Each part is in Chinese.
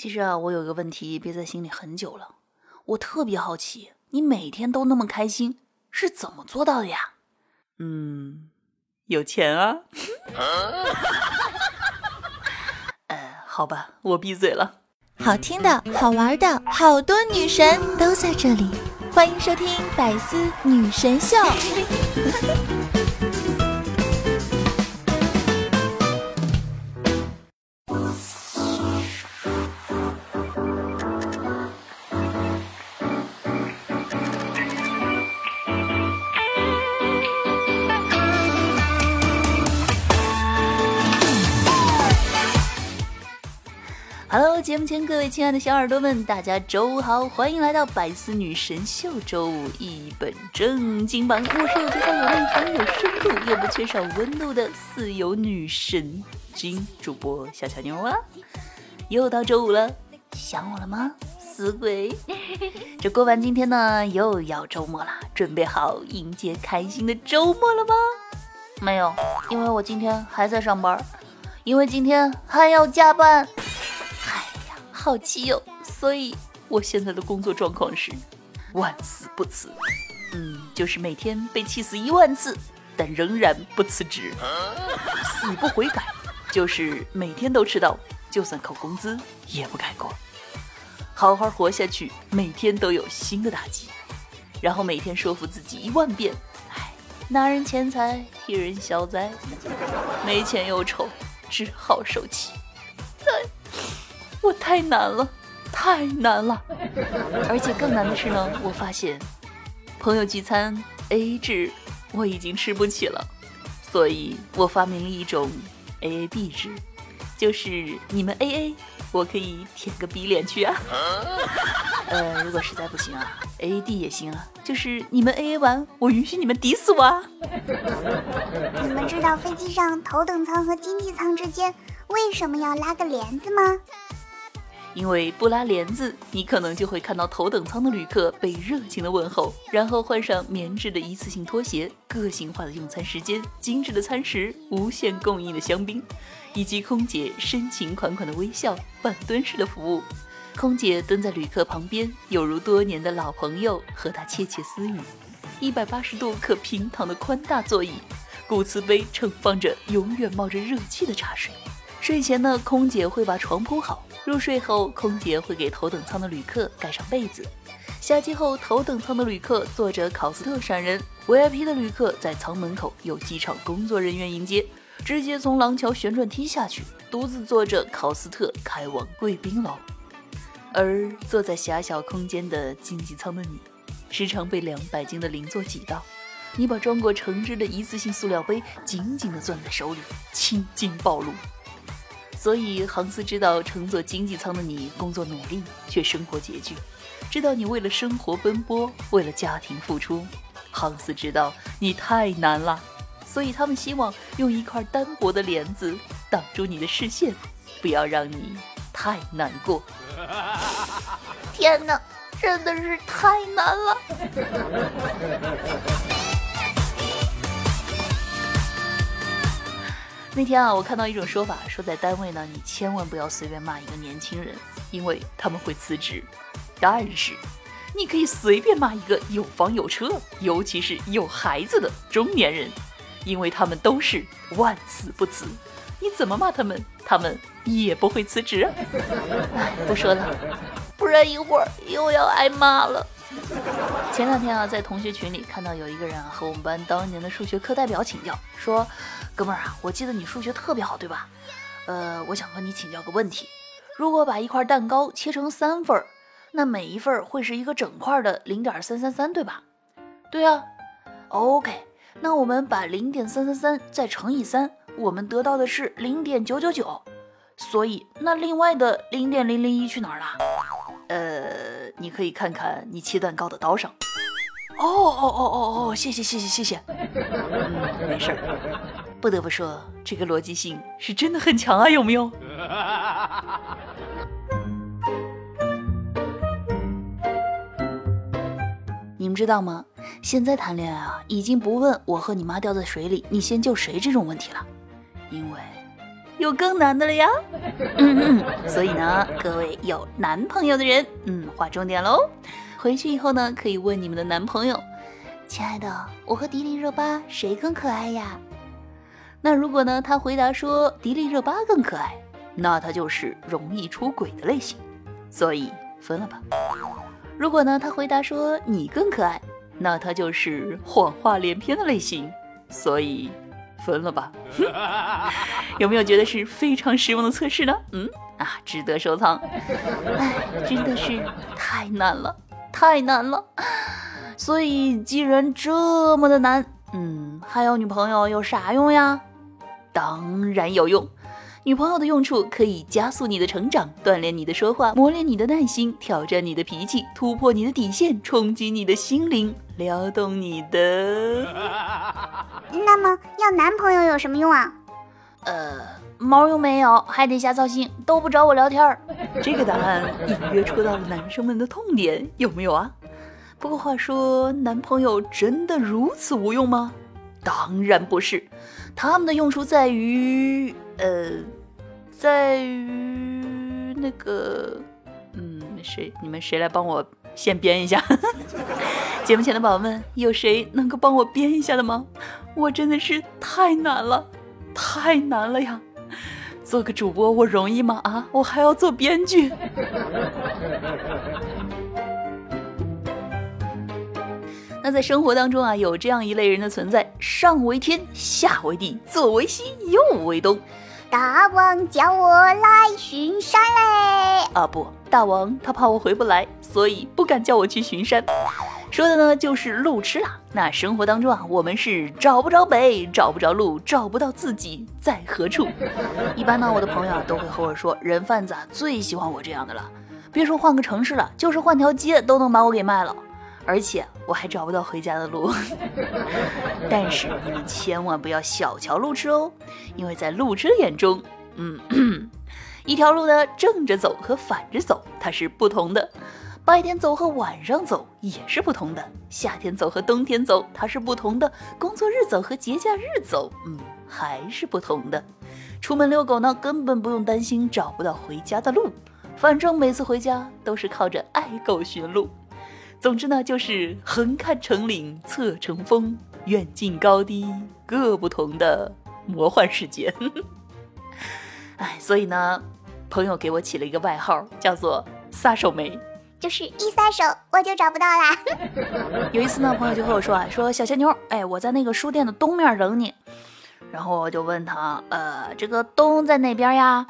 其实啊，我有个问题憋在心里很久了，我特别好奇，你每天都那么开心，是怎么做到的呀？嗯，有钱啊。呃，好吧，我闭嘴了。好听的、好玩的，好多女神都在这里，欢迎收听《百思女神秀》。节目前各位亲爱的小耳朵们，大家周五好，欢迎来到百思女神秀周五一本正经版。我是有节操、有内涵、有深度又不缺少温度的四有女神经主播小乔妞啊！又到周五了，想我了吗，死鬼？这过完今天呢，又要周末了，准备好迎接开心的周末了吗？没有，因为我今天还在上班，因为今天还要加班。好气哟！所以我现在的工作状况是万死不辞，嗯，就是每天被气死一万次，但仍然不辞职，死不悔改，就是每天都迟到，就算扣工资也不改过，好好活下去，每天都有新的打击，然后每天说服自己一万遍，哎，拿人钱财替人消灾，没钱又丑，只好受气。我太难了，太难了，而且更难的是呢，我发现朋友聚餐 A A 制我已经吃不起了，所以我发明了一种 A A B 制，就是你们 A A，我可以舔个逼脸去啊。呃，如果实在不行啊，A A D 也行啊，就是你们 A A 完，我允许你们抵死我啊。你们知道飞机上头等舱和经济舱之间为什么要拉个帘子吗？因为不拉帘子，你可能就会看到头等舱的旅客被热情的问候，然后换上棉质的一次性拖鞋，个性化的用餐时间，精致的餐食，无限供应的香槟，以及空姐深情款款的微笑，半蹲式的服务。空姐蹲在旅客旁边，有如多年的老朋友，和他窃窃私语。一百八十度可平躺的宽大座椅，古瓷杯盛放着永远冒着热气的茶水。睡前呢，空姐会把床铺好。入睡后，空姐会给头等舱的旅客盖上被子。下机后，头等舱的旅客坐着考斯特闪人，VIP 的旅客在舱门口有机场工作人员迎接，直接从廊桥旋转梯下去，独自坐着考斯特开往贵宾楼。而坐在狭小空间的经济舱的你，时常被两百斤的邻座挤到，你把装过橙汁的一次性塑料杯紧紧地攥在手里，青筋暴露。所以，航司知道乘坐经济舱的你工作努力，却生活拮据；知道你为了生活奔波，为了家庭付出。航司知道你太难了，所以他们希望用一块单薄的帘子挡住你的视线，不要让你太难过。天哪，真的是太难了！那天啊，我看到一种说法，说在单位呢，你千万不要随便骂一个年轻人，因为他们会辞职。但是，你可以随便骂一个有房有车，尤其是有孩子的中年人，因为他们都是万死不辞。你怎么骂他们，他们也不会辞职。哎，不说了，不然一会儿又要挨骂了。前两天啊，在同学群里看到有一个人啊，和我们班当年的数学课代表请教，说。哥们儿啊，我记得你数学特别好，对吧？呃，我想和你请教个问题：如果把一块蛋糕切成三份儿，那每一份儿会是一个整块的零点三三三，对吧？对啊。OK，那我们把零点三三三再乘以三，我们得到的是零点九九九。所以，那另外的零点零零一去哪儿了？呃，你可以看看你切蛋糕的刀上。哦哦哦哦哦，谢谢谢谢谢谢。嗯，没事儿。不得不说，这个逻辑性是真的很强啊，有没有？你们知道吗？现在谈恋爱啊，已经不问我和你妈掉在水里，你先救谁这种问题了，因为有更难的了呀。嗯嗯，所以呢，各位有男朋友的人，嗯，划重点喽。回去以后呢，可以问你们的男朋友：“亲爱的，我和迪丽热巴谁更可爱呀？”那如果呢，他回答说迪丽热巴更可爱，那他就是容易出轨的类型，所以分了吧。如果呢，他回答说你更可爱，那他就是谎话连篇的类型，所以分了吧。有没有觉得是非常实用的测试呢？嗯啊，值得收藏。哎，真的是太难了，太难了。所以既然这么的难，嗯，还有女朋友有啥用呀？当然有用。女朋友的用处可以加速你的成长，锻炼你的说话，磨练你的耐心，挑战你的脾气，突破你的底线，冲击你的心灵，撩动你的。那么要男朋友有什么用啊？呃，毛用没有，还得瞎操心，都不找我聊天儿。这个答案隐约戳到了男生们的痛点，有没有啊？不过话说，男朋友真的如此无用吗？当然不是，他们的用处在于，呃，在于那个，嗯，谁？你们谁来帮我先编一下？节目前的宝宝们，有谁能够帮我编一下的吗？我真的是太难了，太难了呀！做个主播我容易吗？啊，我还要做编剧。那在生活当中啊，有这样一类人的存在：上为天，下为地，左为西，右为东。大王叫我来巡山嘞！啊不，大王他怕我回不来，所以不敢叫我去巡山。说的呢就是路痴啦。那生活当中啊，我们是找不着北，找不着路，找不到自己在何处。一般呢，我的朋友啊都会和我说，人贩子啊最喜欢我这样的了。别说换个城市了，就是换条街都能把我给卖了。而且我还找不到回家的路，但是你们千万不要小瞧路痴哦，因为在路痴眼中，嗯，一条路呢正着走和反着走它是不同的，白天走和晚上走也是不同的，夏天走和冬天走它是不同的，工作日走和节假日走，嗯，还是不同的。出门遛狗呢，根本不用担心找不到回家的路，反正每次回家都是靠着爱狗寻路。总之呢，就是横看成岭侧成峰，远近高低各不同的魔幻世界。哎，所以呢，朋友给我起了一个外号，叫做“撒手梅”，就是一撒手我就找不到啦。有一次呢，朋友就和我说啊，说小仙妞，哎，我在那个书店的东面等你。然后我就问他，呃，这个东在哪边呀？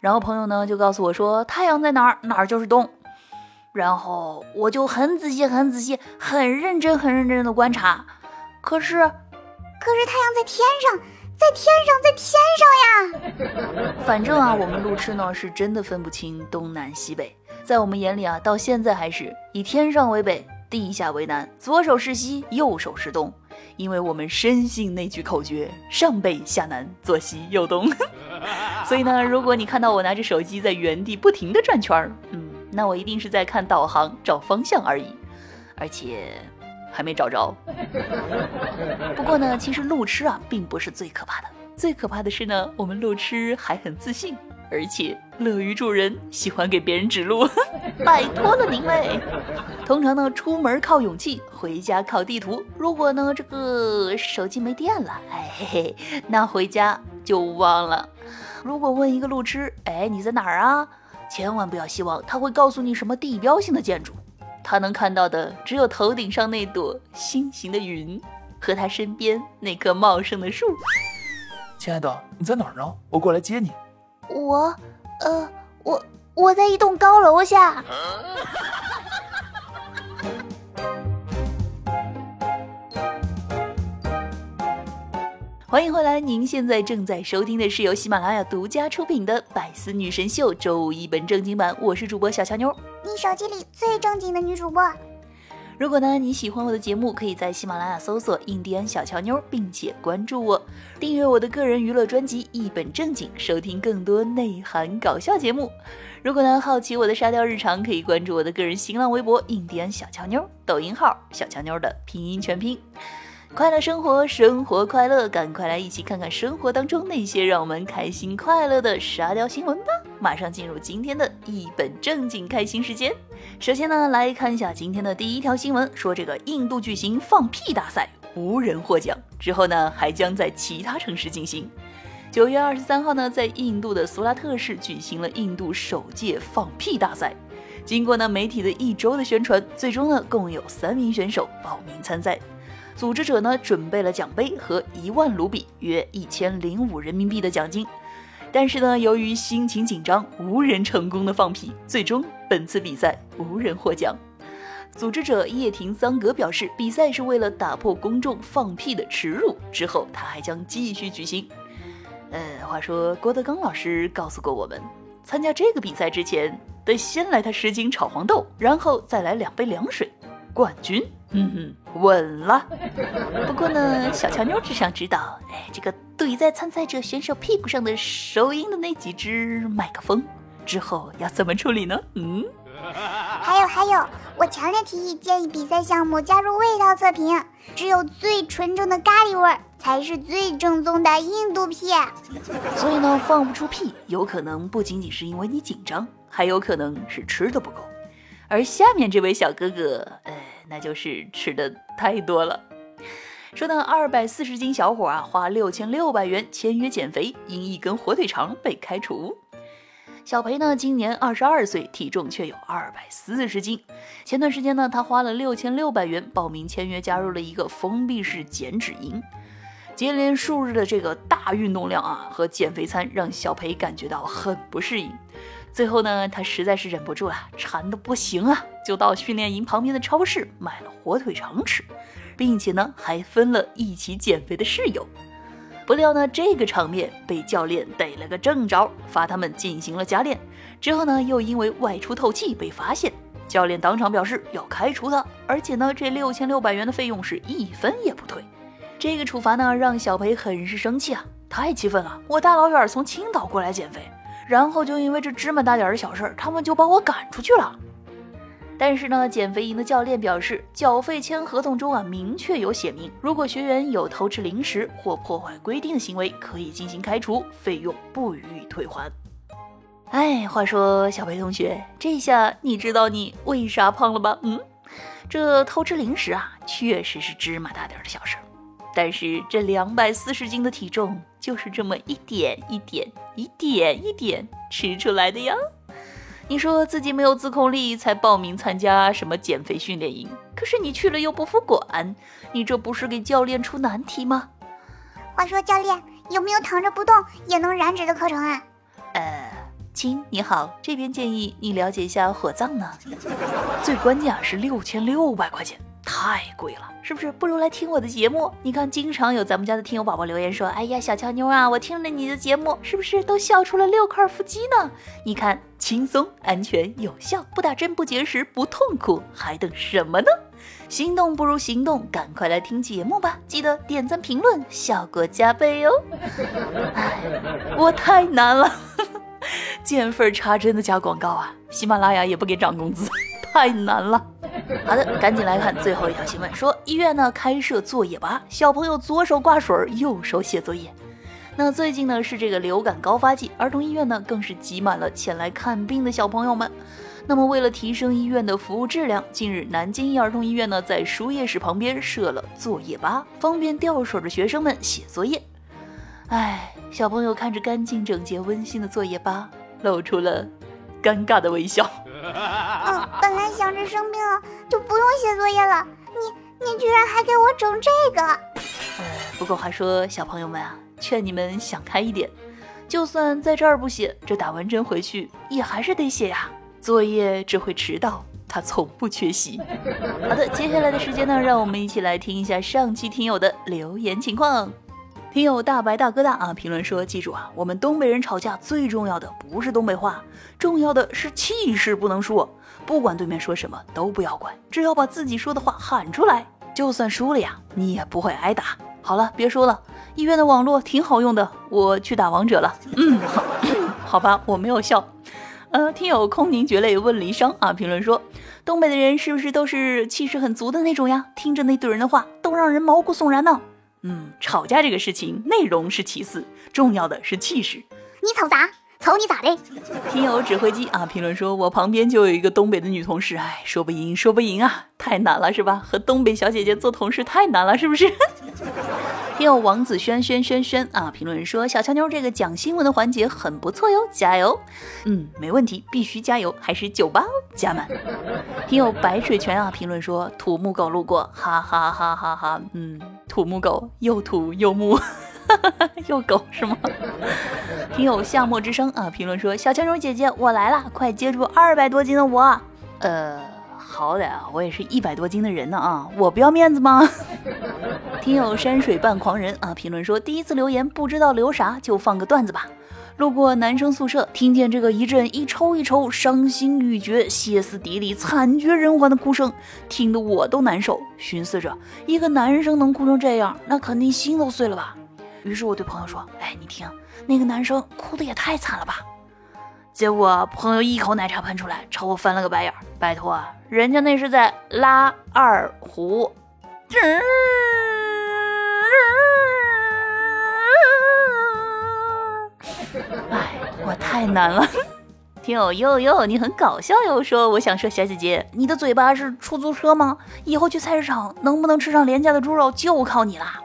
然后朋友呢就告诉我说，太阳在哪儿，哪儿就是东。然后我就很仔细、很仔细、很认真、很认真的观察，可是，可是太阳在天上，在天上，在天上呀！反正啊，我们路痴呢是真的分不清东南西北，在我们眼里啊，到现在还是以天上为北，地下为南，左手是西，右手是东，因为我们深信那句口诀：上北下南，左西右东。所以呢，如果你看到我拿着手机在原地不停的转圈儿，嗯。那我一定是在看导航找方向而已，而且还没找着。不过呢，其实路痴啊并不是最可怕的，最可怕的是呢，我们路痴还很自信，而且乐于助人，喜欢给别人指路。拜托了您嘞！通常呢，出门靠勇气，回家靠地图。如果呢这个手机没电了，哎嘿嘿，那回家就忘了。如果问一个路痴，哎你在哪儿啊？千万不要希望他会告诉你什么地标性的建筑，他能看到的只有头顶上那朵心形的云和他身边那棵茂盛的树。亲爱的，你在哪儿呢？我过来接你。我，呃，我我在一栋高楼下。欢迎回来！您现在正在收听的是由喜马拉雅独家出品的《百思女神秀》周五一本正经版，我是主播小乔妞，你手机里最正经的女主播。如果呢你喜欢我的节目，可以在喜马拉雅搜索“印第安小乔妞”，并且关注我，订阅我的个人娱乐专辑《一本正经》，收听更多内涵搞笑节目。如果呢好奇我的沙雕日常，可以关注我的个人新浪微博“印第安小乔妞”，抖音号“小乔妞”的拼音全拼。快乐生活，生活快乐，赶快来一起看看生活当中那些让我们开心快乐的沙雕新闻吧！马上进入今天的一本正经开心时间。首先呢，来看一下今天的第一条新闻，说这个印度举行放屁大赛，无人获奖。之后呢，还将在其他城市进行。九月二十三号呢，在印度的苏拉特市举行了印度首届放屁大赛。经过呢媒体的一周的宣传，最终呢共有三名选手报名参赛。组织者呢准备了奖杯和一万卢比（约一千零五人民币）的奖金，但是呢，由于心情紧张，无人成功的放屁，最终本次比赛无人获奖。组织者叶廷桑格表示，比赛是为了打破公众放屁的耻辱，之后他还将继续举行。呃，话说郭德纲老师告诉过我们，参加这个比赛之前得先来他十斤炒黄豆，然后再来两杯凉水，冠军。嗯哼，稳了。不过呢，小乔妞只想知道，哎，这个怼在参赛者选手屁股上的收音的那几只麦克风之后要怎么处理呢？嗯，还 有还有，我强烈提议建议比赛项目加入味道测评，只有最纯正的咖喱味儿才是最正宗的印度屁。所以呢，放不出屁，有可能不仅仅是因为你紧张，还有可能是吃的不够。而下面这位小哥哥，呃，那就是吃的太多了。说到，二百四十斤小伙啊，花六千六百元签约减肥，因一根火腿肠被开除。小裴呢，今年二十二岁，体重却有二百四十斤。前段时间呢，他花了六千六百元报名签约，加入了一个封闭式减脂营。接连数日的这个大运动量啊和减肥餐，让小裴感觉到很不适应。最后呢，他实在是忍不住了，馋的不行啊，就到训练营旁边的超市买了火腿肠吃，并且呢，还分了一起减肥的室友。不料呢，这个场面被教练逮了个正着，罚他们进行了加练。之后呢，又因为外出透气被发现，教练当场表示要开除他，而且呢，这六千六百元的费用是一分也不退。这个处罚呢，让小裴很是生气啊，太气愤了！我大老远从青岛过来减肥。然后就因为这芝麻大点的小事儿，他们就把我赶出去了。但是呢，减肥营的教练表示，缴费签合同中啊明确有写明，如果学员有偷吃零食或破坏规定的行为，可以进行开除，费用不予以退还。哎，话说小裴同学，这下你知道你为啥胖了吧？嗯，这偷吃零食啊，确实是芝麻大点的小事儿。但是这两百四十斤的体重就是这么一点一点、一点一点吃出来的呀！你说自己没有自控力才报名参加什么减肥训练营，可是你去了又不服管，你这不是给教练出难题吗？话说教练有没有躺着不动也能燃脂的课程啊？呃，亲你好，这边建议你了解一下火葬呢。最关键啊是六千六百块钱。太贵了，是不是？不如来听我的节目。你看，经常有咱们家的听友宝宝留言说：“哎呀，小乔妞啊，我听了你的节目，是不是都笑出了六块腹肌呢？”你看，轻松、安全、有效，不打针、不节食、不痛苦，还等什么呢？心动不如行动，赶快来听节目吧！记得点赞、评论，效果加倍哦。哎，我太难了，见缝插针的加广告啊！喜马拉雅也不给涨工资，太难了。好的，赶紧来看最后一条新闻，说医院呢开设作业吧，小朋友左手挂水，右手写作业。那最近呢是这个流感高发季，儿童医院呢更是挤满了前来看病的小朋友们。那么为了提升医院的服务质量，近日南京一儿童医院呢在输液室旁边设了作业吧，方便掉水的学生们写作业。哎，小朋友看着干净整洁、温馨的作业吧，露出了尴尬的微笑。嗯，本来想着生病了就不用写作业了，你你居然还给我整这个。呃，不过话说，小朋友们啊，劝你们想开一点，就算在这儿不写，这打完针回去也还是得写呀。作业只会迟到，他从不缺席。好的，接下来的时间呢，让我们一起来听一下上期听友的留言情况。听友大白大哥大啊，评论说：“记住啊，我们东北人吵架最重要的不是东北话，重要的是气势不能输。不管对面说什么都不要管，只要把自己说的话喊出来，就算输了呀，你也不会挨打。好了，别说了，医院的网络挺好用的，我去打王者了。嗯，好吧，我没有笑。呃，听友空凝绝泪问离殇啊，评论说，东北的人是不是都是气势很足的那种呀？听着那怼人的话，都让人毛骨悚然呢。嗯，吵架这个事情，内容是其次，重要的是气势。你吵啥？瞅你咋的？听友指挥机啊，评论说，我旁边就有一个东北的女同事，哎，说不赢，说不赢啊，太难了是吧？和东北小姐姐做同事太难了，是不是？听友王子轩轩轩轩啊，评论说，小强妞这个讲新闻的环节很不错哟，加油！嗯，没问题，必须加油，还是九八加满。听友白水泉啊，评论说，土木狗路过，哈哈哈哈哈，嗯，土木狗又土又木。又狗是吗？听友夏末之声啊，评论说：“小强妞姐姐，我来了，快接住二百多斤的我。”呃，好歹啊，我也是一百多斤的人呢啊，我不要面子吗？听友山水半狂人啊，评论说：“第一次留言不知道留啥，就放个段子吧。”路过男生宿舍，听见这个一阵一抽一抽、伤心欲绝、歇斯底里、惨绝人寰的哭声，听得我都难受。寻思着，一个男生能哭成这样，那肯定心都碎了吧。于是我对朋友说：“哎，你听，那个男生哭的也太惨了吧！”结果朋友一口奶茶喷出来，朝我翻了个白眼儿。拜托，人家那是在拉二胡。哎，我太难了。听友悠悠，你很搞笑哟。说我想说，小姐姐，你的嘴巴是出租车吗？以后去菜市场能不能吃上廉价的猪肉，就靠你啦。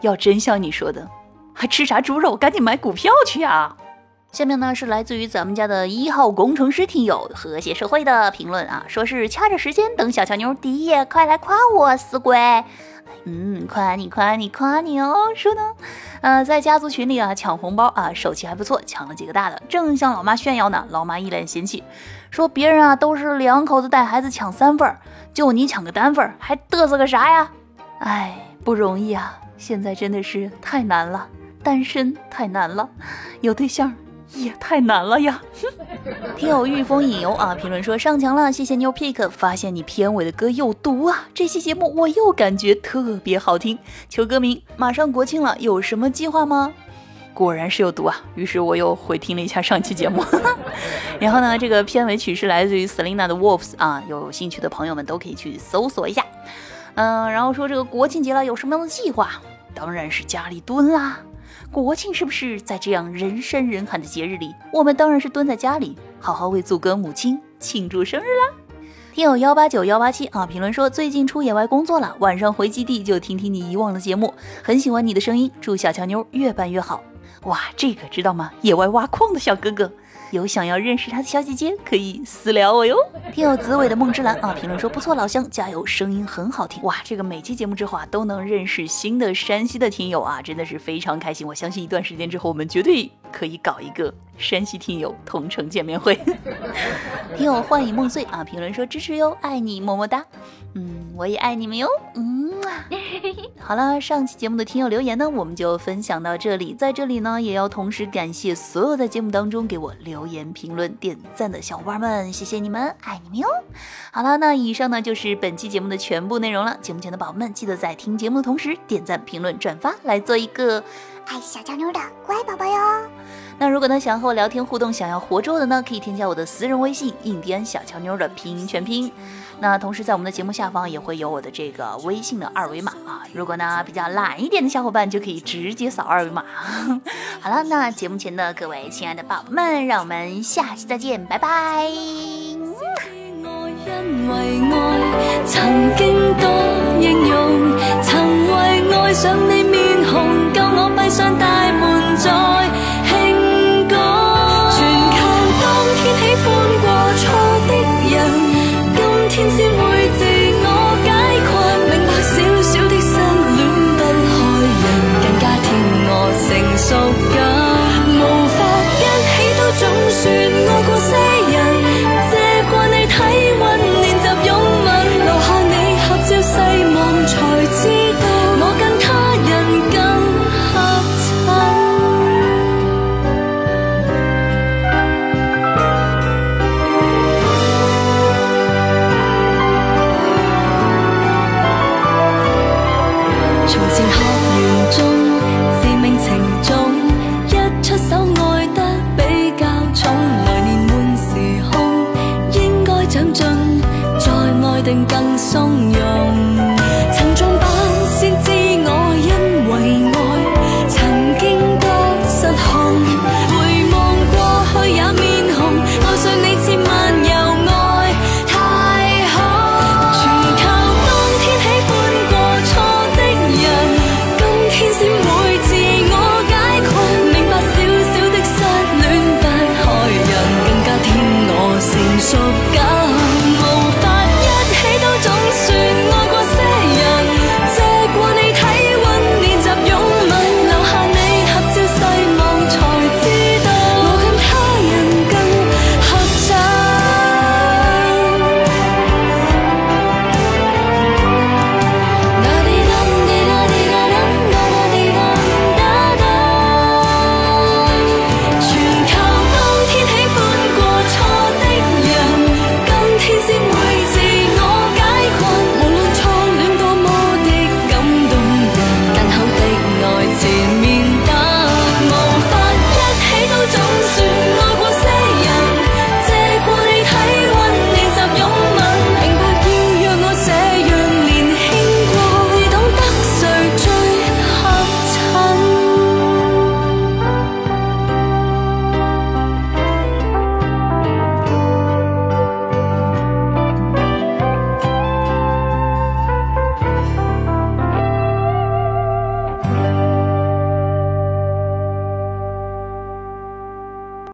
要真像你说的。还吃啥猪肉？赶紧买股票去啊！下面呢是来自于咱们家的一号工程师听友和谐社会的评论啊，说是掐着时间等小乔妞第一页，快来夸我死鬼！嗯，夸你夸你夸你哦！说呢，呃，在家族群里啊抢红包啊，手气还不错，抢了几个大的，正向老妈炫耀呢，老妈一脸嫌弃，说别人啊都是两口子带孩子抢三份儿，就你抢个单份儿，还嘚瑟个啥呀？哎，不容易啊，现在真的是太难了。单身太难了，有对象也太难了呀！听友御风引游啊，评论说上墙了，谢谢 New Pick，发现你片尾的歌有毒啊！这期节目我又感觉特别好听。求歌名，马上国庆了，有什么计划吗？果然是有毒啊！于是我又回听了一下上期节目，然后呢，这个片尾曲是来自于 Selina 的 Wolves 啊，有兴趣的朋友们都可以去搜索一下。嗯，然后说这个国庆节了，有什么样的计划？当然是家里蹲啦。国庆是不是在这样人山人海的节日里，我们当然是蹲在家里，好好为祖国母亲庆祝生日啦！听友幺八九幺八七啊，评论说最近出野外工作了，晚上回基地就听听你以往的节目，很喜欢你的声音，祝小乔妞越办越好。哇，这个知道吗？野外挖矿的小哥哥。有想要认识他的小姐姐，可以私聊我哟。听友紫薇的梦之蓝啊，评论说不错，老乡加油，声音很好听哇！这个每期节目之后啊，都能认识新的山西的听友啊，真的是非常开心。我相信一段时间之后，我们绝对可以搞一个山西听友同城见面会。听友幻影梦碎啊，评论说支持哟，爱你么么哒。嗯，我也爱你们哟。嗯啊。好了，上期节目的听友留言呢，我们就分享到这里。在这里呢，也要同时感谢所有在节目当中给我留言、评论、点赞的小伙伴们，谢谢你们，爱你们哟。好了，那以上呢就是本期节目的全部内容了。节目前的宝宝们，记得在听节目的同时点赞、评论、转发，来做一个爱小娇妞的乖宝宝哟。那如果呢想和我聊天互动，想要活捉的呢，可以添加我的私人微信“印第安小乔妞”的拼音全拼。那同时在我们的节目下方也会有我的这个微信的二维码啊。如果呢比较懒一点的小伙伴，就可以直接扫二维码。好了，那节目前的各位亲爱的宝宝们，让我们下期再见，拜拜。曾经多英勇，曾为爱上你